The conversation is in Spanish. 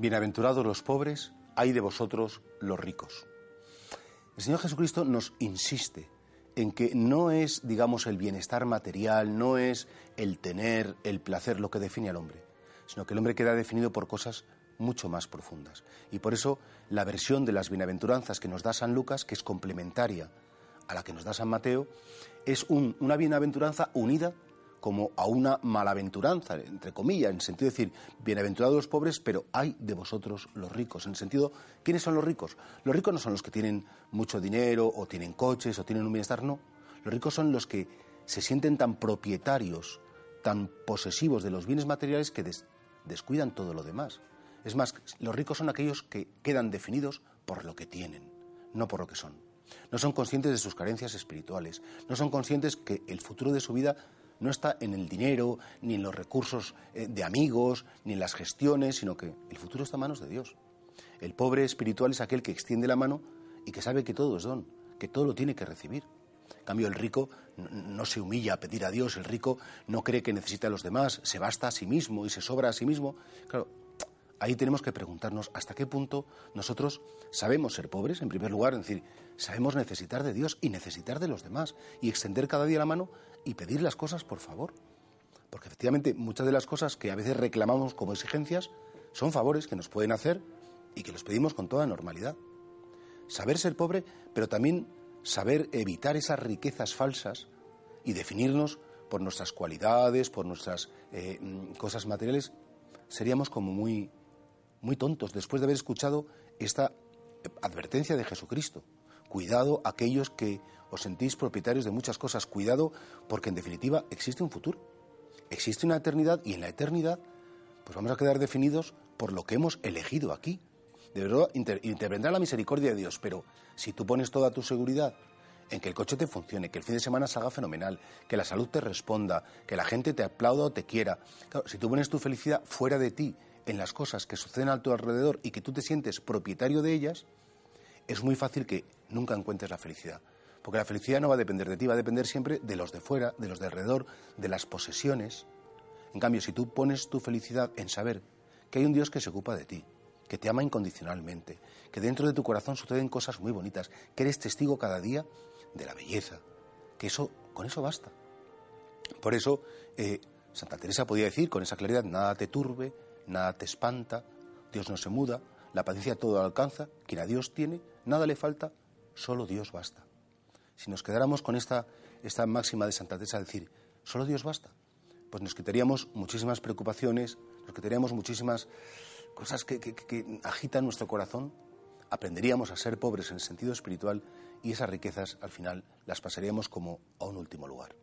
Bienaventurados los pobres, hay de vosotros los ricos. El Señor Jesucristo nos insiste en que no es, digamos, el bienestar material, no es el tener, el placer lo que define al hombre, sino que el hombre queda definido por cosas mucho más profundas. Y por eso la versión de las bienaventuranzas que nos da San Lucas, que es complementaria a la que nos da San Mateo, es una bienaventuranza unida como a una malaventuranza, entre comillas, en el sentido de decir, bienaventurados los pobres, pero hay de vosotros los ricos. En el sentido, ¿quiénes son los ricos? Los ricos no son los que tienen mucho dinero o tienen coches o tienen un bienestar, no. Los ricos son los que se sienten tan propietarios, tan posesivos de los bienes materiales que descuidan todo lo demás. Es más, los ricos son aquellos que quedan definidos por lo que tienen, no por lo que son. No son conscientes de sus carencias espirituales, no son conscientes que el futuro de su vida no está en el dinero, ni en los recursos eh, de amigos, ni en las gestiones, sino que el futuro está en manos de Dios. El pobre espiritual es aquel que extiende la mano y que sabe que todo es don, que todo lo tiene que recibir. En cambio, el rico no se humilla a pedir a Dios, el rico no cree que necesita a los demás, se basta a sí mismo y se sobra a sí mismo. Claro, ahí tenemos que preguntarnos hasta qué punto nosotros sabemos ser pobres, en primer lugar, es decir, sabemos necesitar de Dios y necesitar de los demás y extender cada día la mano y pedir las cosas por favor. Porque efectivamente muchas de las cosas que a veces reclamamos como exigencias son favores que nos pueden hacer y que los pedimos con toda normalidad. Saber ser pobre, pero también saber evitar esas riquezas falsas y definirnos por nuestras cualidades, por nuestras eh, mm, cosas materiales, seríamos como muy, muy tontos después de haber escuchado esta advertencia de Jesucristo. Cuidado aquellos que os sentís propietarios de muchas cosas. Cuidado porque en definitiva existe un futuro, existe una eternidad y en la eternidad pues vamos a quedar definidos por lo que hemos elegido aquí. De verdad, intervendrá la misericordia de Dios, pero si tú pones toda tu seguridad en que el coche te funcione, que el fin de semana salga fenomenal, que la salud te responda, que la gente te aplauda o te quiera, si tú pones tu felicidad fuera de ti, en las cosas que suceden a tu alrededor y que tú te sientes propietario de ellas, es muy fácil que nunca encuentres la felicidad. Porque la felicidad no va a depender de ti, va a depender siempre de los de fuera, de los de alrededor, de las posesiones. En cambio, si tú pones tu felicidad en saber que hay un Dios que se ocupa de ti, que te ama incondicionalmente, que dentro de tu corazón suceden cosas muy bonitas, que eres testigo cada día de la belleza, que eso, con eso basta. Por eso, eh, Santa Teresa podía decir con esa claridad, nada te turbe, nada te espanta, Dios no se muda, la paciencia todo alcanza, quien a Dios tiene, nada le falta, solo Dios basta. Si nos quedáramos con esta, esta máxima de Santa Teresa, decir, solo Dios basta, pues nos quitaríamos muchísimas preocupaciones, nos quitaríamos muchísimas cosas que, que agitan nuestro corazón, aprenderíamos a ser pobres en el sentido espiritual y esas riquezas al final las pasaríamos como a un último lugar.